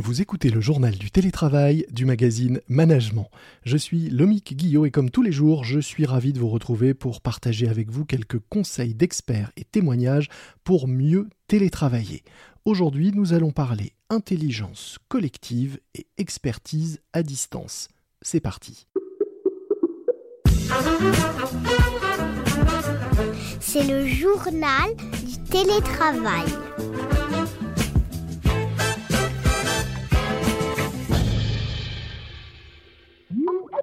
Vous écoutez le journal du télétravail du magazine Management. Je suis Lomique Guillot et comme tous les jours, je suis ravi de vous retrouver pour partager avec vous quelques conseils d'experts et témoignages pour mieux télétravailler. Aujourd'hui, nous allons parler intelligence collective et expertise à distance. C'est parti. C'est le journal du télétravail.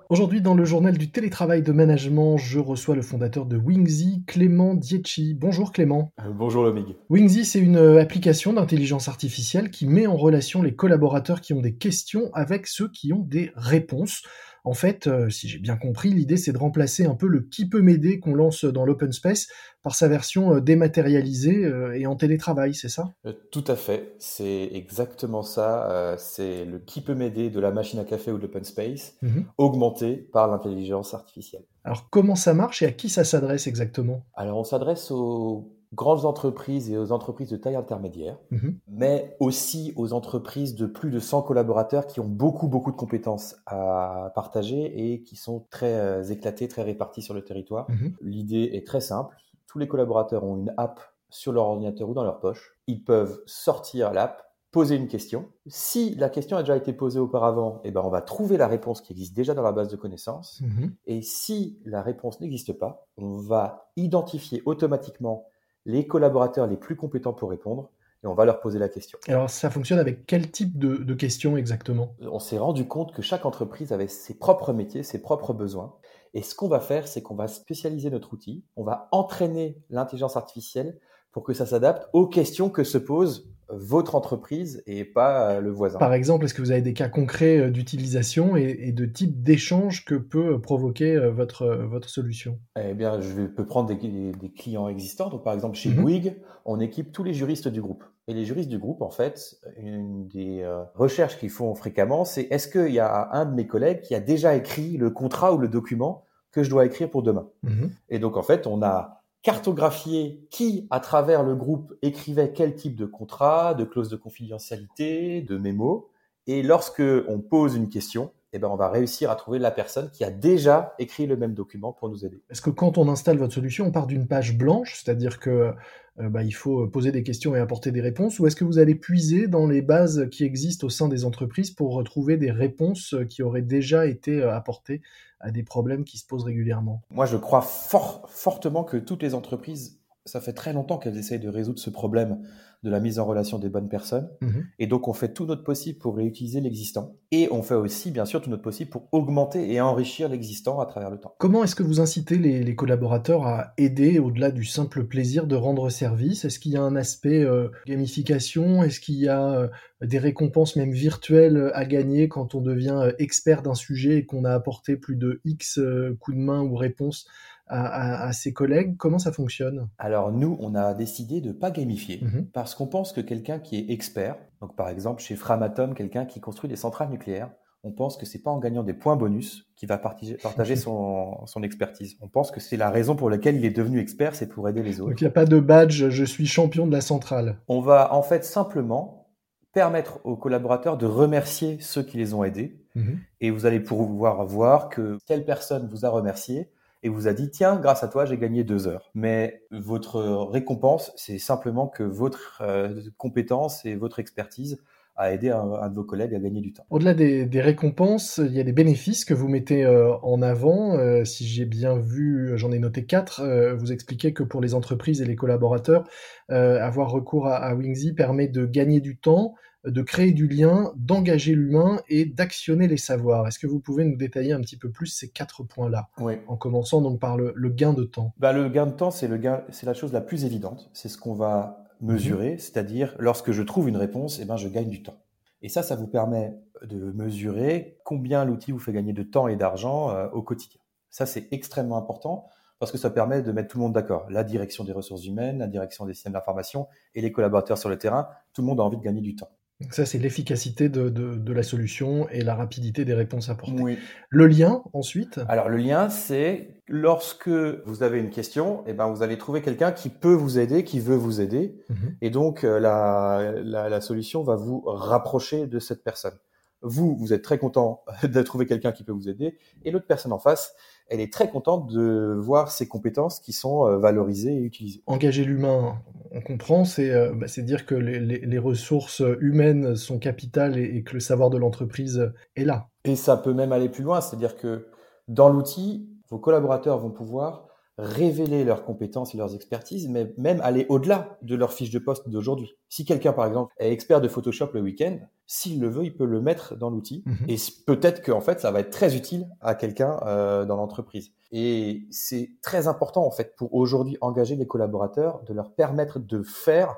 Aujourd'hui, dans le journal du télétravail de management, je reçois le fondateur de Wingsy, Clément Dietchi. Bonjour Clément. Euh, bonjour Lomig. Wingsy, c'est une euh, application d'intelligence artificielle qui met en relation les collaborateurs qui ont des questions avec ceux qui ont des réponses. En fait, euh, si j'ai bien compris, l'idée c'est de remplacer un peu le qui peut m'aider qu'on lance dans l'open space par sa version euh, dématérialisée euh, et en télétravail, c'est ça? Tout à fait, c'est exactement ça. c'est le qui peut m'aider de la machine à café ou de l'open space, mhm. augmenté par l'intelligence artificielle. Alors comment ça marche et à qui ça s'adresse exactement? Alors on s'adresse aux grandes entreprises et aux entreprises de taille intermédiaire, mhm. mais aussi aux entreprises de plus de 100 collaborateurs qui ont beaucoup, beaucoup de compétences à partager et qui sont très euh, éclatés, très répartis sur le territoire. Mhm. L'idée est très simple. Tous les collaborateurs ont une app sur leur ordinateur ou dans leur poche. Ils peuvent sortir l'app, poser une question. Si la question a déjà été posée auparavant, eh ben on va trouver la réponse qui existe déjà dans la base de connaissances. Mhm. Et si la réponse n'existe pas, on va identifier automatiquement les collaborateurs les plus compétents pour répondre et on va leur poser la question. Alors ça fonctionne avec quel type de, questions exactement? On s'est rendu compte que chaque entreprise avait ses propres métiers, ses propres besoins. Et ce qu'on va faire, c'est qu'on va spécialiser notre outil, on va entraîner l'intelligence artificielle pour que ça s'adapte aux questions que se pose votre entreprise et pas euh, le voisin. Par exemple, est-ce que vous avez des cas concrets euh, d'utilisation et, de type d'échange que peut euh, provoquer votre, votre solution? Eh bien, je peux prendre des, clients existants. Donc, par exemple, chez mhm. Bouygues, on équipe tous les juristes du groupe. Et les juristes du groupe, en fait, une des recherches qu'ils font fréquemment, c'est est-ce qu'il y a un de mes collègues qui a déjà écrit le contrat ou le document que je dois écrire pour demain? Mhm. Et donc, en fait, on a cartographier qui, à travers le groupe, écrivait quel type de contrat, de clause de confidentialité, de mémo. Et lorsque on pose une question, eh ben, on va réussir à trouver la personne qui a déjà écrit le même document pour nous aider. Est-ce que quand on installe votre solution, on part d'une page blanche, c'est-à-dire que euh, bah, il faut poser des questions et apporter des réponses, ou est-ce que vous allez puiser dans les bases qui existent au sein des entreprises pour retrouver des réponses qui auraient déjà été euh, apportées à des problèmes qui se posent régulièrement? Moi, je crois fort, fortement que toutes les entreprises, ça fait très longtemps qu'elles essayent de résoudre ce problème de la mise en relation des bonnes personnes. Mhm. Et donc, on fait tout notre possible pour réutiliser l'existant. Et on fait aussi, bien sûr, tout notre possible pour augmenter et enrichir l'existant à travers le temps. Comment est-ce que vous incitez les, collaborateurs à aider au-delà du simple plaisir de rendre service? Est-ce qu'il y a un aspect euh, gamification? Est-ce qu'il y a euh, des récompenses même virtuelles à gagner quand on devient euh, expert d'un sujet et qu'on a apporté plus de X coups de main ou réponses à, ses collègues? Comment ça fonctionne? Alors nous, on a décidé de pas gamifier mhm. parce qu'on pense que quelqu'un qui est expert, donc par exemple chez Framatome, quelqu'un qui construit des centrales nucléaires, on pense que c'est pas en gagnant des points bonus qu'il va partager, son, expertise. On pense que c'est la raison pour laquelle il est devenu expert, c'est pour aider les autres. Donc il n'y a pas de badge, je suis champion de la centrale. On va en fait simplement permettre aux collaborateurs de remercier ceux qui les ont aidés. Mhm. Et vous allez pouvoir voir que telle personne vous a remercié et vous a dit tiens, grâce à toi, j'ai gagné deux heures. Mais votre récompense, c'est simplement que votre euh, compétence et votre expertise a aidé un, de vos collègues à gagner du temps. Au-delà des, récompenses, il y a des bénéfices que vous mettez euh, en avant. Euh, si j'ai bien vu, j'en ai noté quatre. vous expliquez que pour les entreprises et les collaborateurs, avoir recours à, à Wingsy permet de gagner du temps, de créer du lien, d'engager l'humain et d'actionner les savoirs. Est-ce que vous pouvez nous détailler un petit peu plus ces quatre points-là Oui. En commençant donc par le, gain de temps? Bah, le gain de temps, c'est le gain, c'est la chose la plus évidente. C'est ce qu'on va mesurer, mhm. c'est-à-dire lorsque je trouve une réponse, eh ben, je gagne du temps. Et ça, ça vous permet de mesurer combien l'outil vous fait gagner de temps et d'argent euh, au quotidien. Ça, c'est extrêmement important parce que ça permet de mettre tout le monde d'accord. La direction des ressources humaines, la direction des systèmes d'information et les collaborateurs sur le terrain, tout le monde a envie de gagner du temps. Ça, c'est l'efficacité de, de, la solution et la rapidité des réponses apportées. Oui. Le lien, ensuite? Alors, le lien, c'est lorsque vous avez une question, eh ben, vous allez trouver quelqu'un qui peut vous aider, qui veut vous aider. Mhm. Et donc, euh, la, la, la, solution va vous rapprocher de cette personne. Vous, vous êtes très content de trouver quelqu'un qui peut vous aider. Et l'autre personne en face, elle est très contente de voir ses compétences qui sont euh, valorisées et utilisées. Engager l'humain, on comprend, c'est euh, bah, dire que les, ressources humaines sont capitales et, que le savoir de l'entreprise est là. Et ça peut même aller plus loin, c'est-à-dire que dans l'outil, vos collaborateurs vont pouvoir révéler leurs compétences et leurs expertises, mais même aller au-delà de leur fiche de poste d'aujourd'hui. Si quelqu'un, par exemple, est expert de Photoshop le week-end, s'il le veut, il peut le mettre dans l'outil. Mhm. Et peut-être qu'en fait, ça va être très utile à quelqu'un euh, dans l'entreprise. Et c'est très important, en fait, pour aujourd'hui engager les collaborateurs, de leur permettre de faire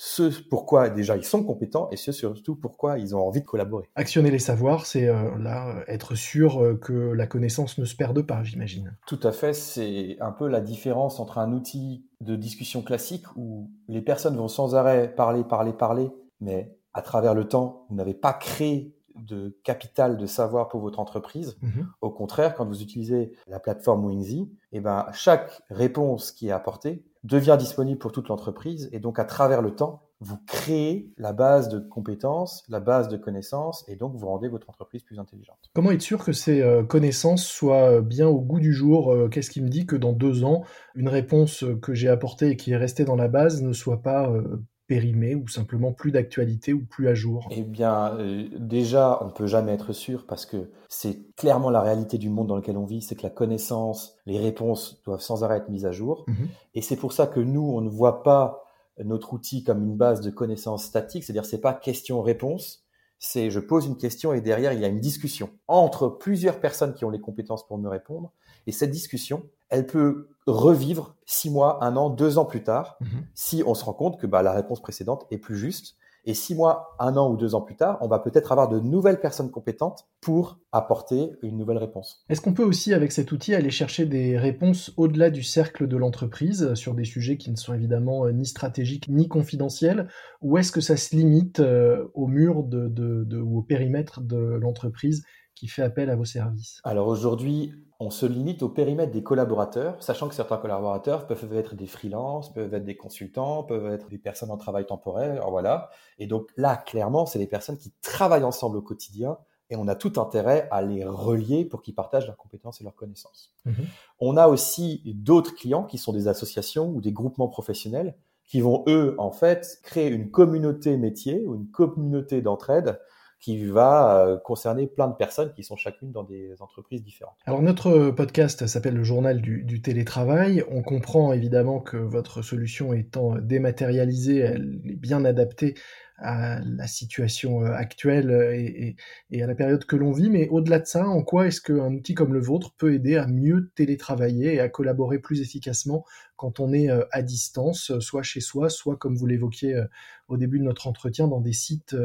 ce pourquoi déjà ils sont compétents et ce surtout pourquoi ils ont envie de collaborer. Actionner les savoirs, c'est euh, là être sûr euh, que la connaissance ne se perde pas, j'imagine. Tout à fait, c'est un peu la différence entre un outil de discussion classique où les personnes vont sans arrêt parler, parler, parler, mais à travers le temps, vous n'avez pas créé de capital de savoir pour votre entreprise. Mhm. Au contraire, quand vous utilisez la plateforme Wingsy, eh ben, chaque réponse qui est apportée devient disponible pour toute l'entreprise et donc à travers le temps, vous créez la base de compétences, la base de connaissances et donc vous rendez votre entreprise plus intelligente. Comment être sûr que ces euh, connaissances soient bien au goût du jour euh, Qu'est-ce qui me dit que dans deux ans, une réponse que j'ai apportée et qui est restée dans la base ne soit pas euh, périmé ou simplement plus d'actualité ou plus à jour Eh bien, euh, déjà, on ne peut jamais être sûr parce que c'est clairement la réalité du monde dans lequel on vit, c'est que la connaissance, les réponses doivent sans arrêt être mises à jour. Mhm. Et c'est pour ça que nous, on ne voit pas notre outil comme une base de connaissances statiques, c'est-à-dire c'est pas question-réponse, c'est je pose une question et derrière il y a une discussion entre plusieurs personnes qui ont les compétences pour me répondre. Et cette discussion, elle peut revivre six mois, un an, deux ans plus tard, mhm. si on se rend compte que bah, la réponse précédente est plus juste. Et six mois, un an ou deux ans plus tard, on va peut-être avoir de nouvelles personnes compétentes pour apporter une nouvelle réponse. Est-ce qu'on peut aussi, avec cet outil, aller chercher des réponses au-delà du cercle de l'entreprise sur des sujets qui ne sont évidemment euh, ni stratégiques ni confidentiels? Ou est-ce que ça se limite euh, au mur de, ou au périmètre de l'entreprise qui fait appel à vos services Alors aujourd'hui, on se limite au périmètre des collaborateurs, sachant que certains collaborateurs peuvent être des freelances, peuvent être des consultants, peuvent être des personnes en travail temporaire, voilà. Et donc là, clairement, c'est des personnes qui travaillent ensemble au quotidien et on a tout intérêt à les relier pour qu'ils partagent leurs compétences et leurs connaissances. Mhm. On a aussi d'autres clients qui sont des associations ou des groupements professionnels qui vont, eux, en fait, créer une communauté métier ou une communauté d'entraide qui va euh, concerner plein de personnes qui sont chacune dans des entreprises différentes. Alors notre podcast s'appelle le journal du, télétravail. On comprend évidemment que votre solution étant dématérialisée, elle est bien adaptée à la situation euh, actuelle et, et, à la période que l'on vit. Mais au-delà de ça, en quoi est-ce qu'un outil comme le vôtre peut aider à mieux télétravailler et à collaborer plus efficacement quand on est euh, à distance, soit chez soi, soit comme vous l'évoquiez euh, au début de notre entretien, dans des sites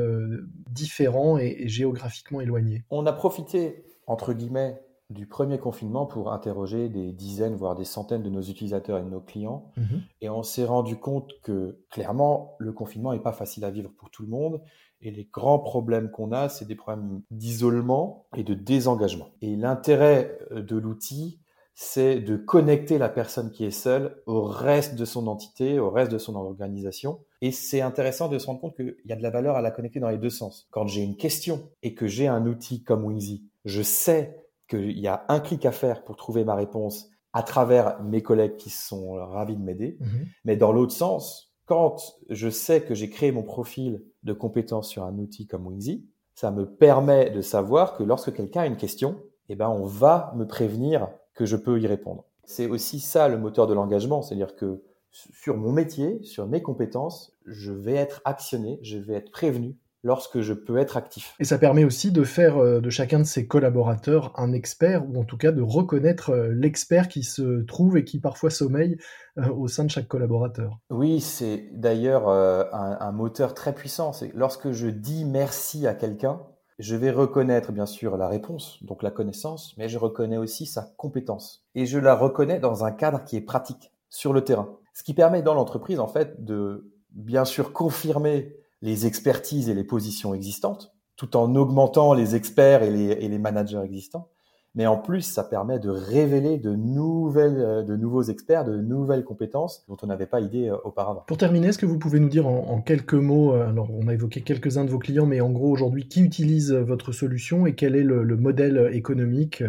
différents et géographiquement éloignés? On a profité, entre guillemets, du premier confinement pour interroger des dizaines, voire des centaines de nos utilisateurs et de nos clients. Mhm. Et on s'est rendu compte que clairement, le confinement n'est pas facile à vivre pour tout le monde. Et les grands problèmes qu'on a, c'est des problèmes d'isolement et de désengagement. Et l'intérêt euh, de l'outil, c'est de connecter la personne qui est seule au reste de son entité, au reste de son organisation. Et c'est intéressant de se rendre compte qu'il y a de la valeur à la connecter dans les deux sens. Quand j'ai une question et que j'ai un outil comme Wingsy, je sais qu'il y a un clic à faire pour trouver ma réponse à travers mes collègues qui sont ravis de m'aider. Mhm. Mais dans l'autre sens, quand je sais que j'ai créé mon profil de compétence sur un outil comme Wingsy, ça me permet de savoir que lorsque quelqu'un a une question, eh ben, on va me prévenir que je peux y répondre. C'est aussi ça le moteur de l'engagement, c'est-à-dire que sur mon métier, sur mes compétences, je vais être actionné, je vais être prévenu lorsque je peux être actif. Et ça permet aussi de faire euh, de chacun de ses collaborateurs un expert, ou en tout cas de reconnaître euh, l'expert qui se trouve et qui parfois sommeille euh, au sein de chaque collaborateur. Oui, c'est d'ailleurs un, moteur très puissant. C'est lorsque je dis merci à quelqu'un, je vais reconnaître bien sûr la réponse, donc la connaissance, mais je reconnais aussi sa compétence. Et je la reconnais dans un cadre qui est pratique, sur le terrain. Ce qui permet dans l'entreprise, en fait, de bien sûr confirmer les expertises et les positions existantes, tout en augmentant les experts et les managers existants mais en plus, ça permet de révéler de nouvelles, euh, de nouveaux experts, de nouvelles compétences dont on n'avait pas idée euh, auparavant. Pour terminer, est-ce que vous pouvez nous dire en, quelques mots, euh, alors on a évoqué quelques-uns de vos clients, mais en gros aujourd'hui, qui utilise votre solution et quel est le modèle économique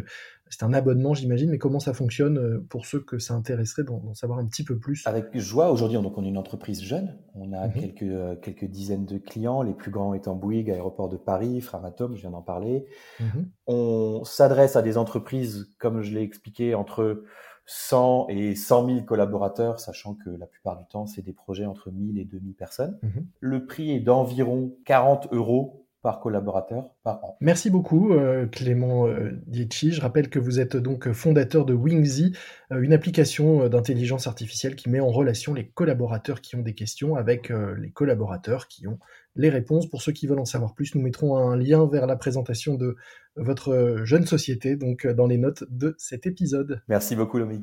c'est un abonnement, j'imagine, mais comment ça fonctionne euh, pour ceux que ça intéresserait d'en savoir un petit peu plus? Avec joie. Aujourd'hui, donc on est une entreprise jeune. On a mhm. quelques, euh, quelques dizaines de clients, les plus grands étant Bouygues, Aéroport de Paris, Framatome, je viens d'en parler. Mhm. On s'adresse à des entreprises, comme je l'ai expliqué, entre 100 et 100 000 collaborateurs, sachant que la plupart du temps, c'est des projets entre 1000 et 2000 personnes. Mhm. Le prix est d'environ 40 euros par collaborateur par an. Merci beaucoup euh, Clément euh, Dietschi. Je rappelle que vous êtes donc fondateur de Wingsy, euh, une application d'intelligence artificielle qui met en relation les collaborateurs qui ont des questions avec les collaborateurs qui ont les réponses. Pour ceux qui veulent en savoir plus, nous mettrons un lien vers la présentation de votre jeune société donc dans les notes de cet épisode. Merci beaucoup Lomig.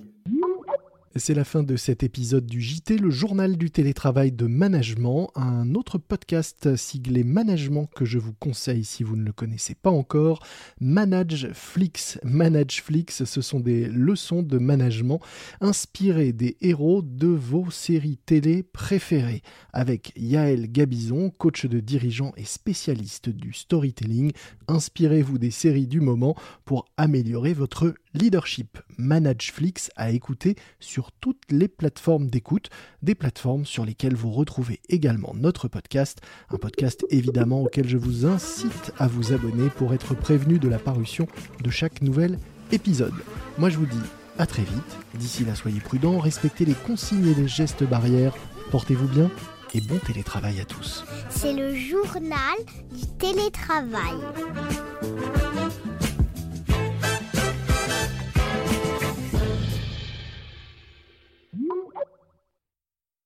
C'est la fin de cet épisode du JT, le journal du télétravail de management, un autre podcast siglé management que je vous conseille si vous ne le connaissez pas encore. Manageflix. Manageflix, ce sont des leçons de management inspirées des héros de vos séries télé préférées. Avec Yael Gabizon, coach de dirigeants et spécialiste du storytelling, inspirez-vous des séries du moment pour améliorer votre leadership. Manageflix à écouter sur toutes les plateformes d'écoute, des plateformes sur lesquelles vous retrouvez également notre podcast, un podcast évidemment auquel je vous incite à vous abonner pour être prévenu de la parution de chaque nouvel épisode. Moi je vous dis à très vite, d'ici là soyez prudents, respectez les consignes et les gestes barrières, portez-vous bien et bon télétravail à tous. C'est le journal du télétravail.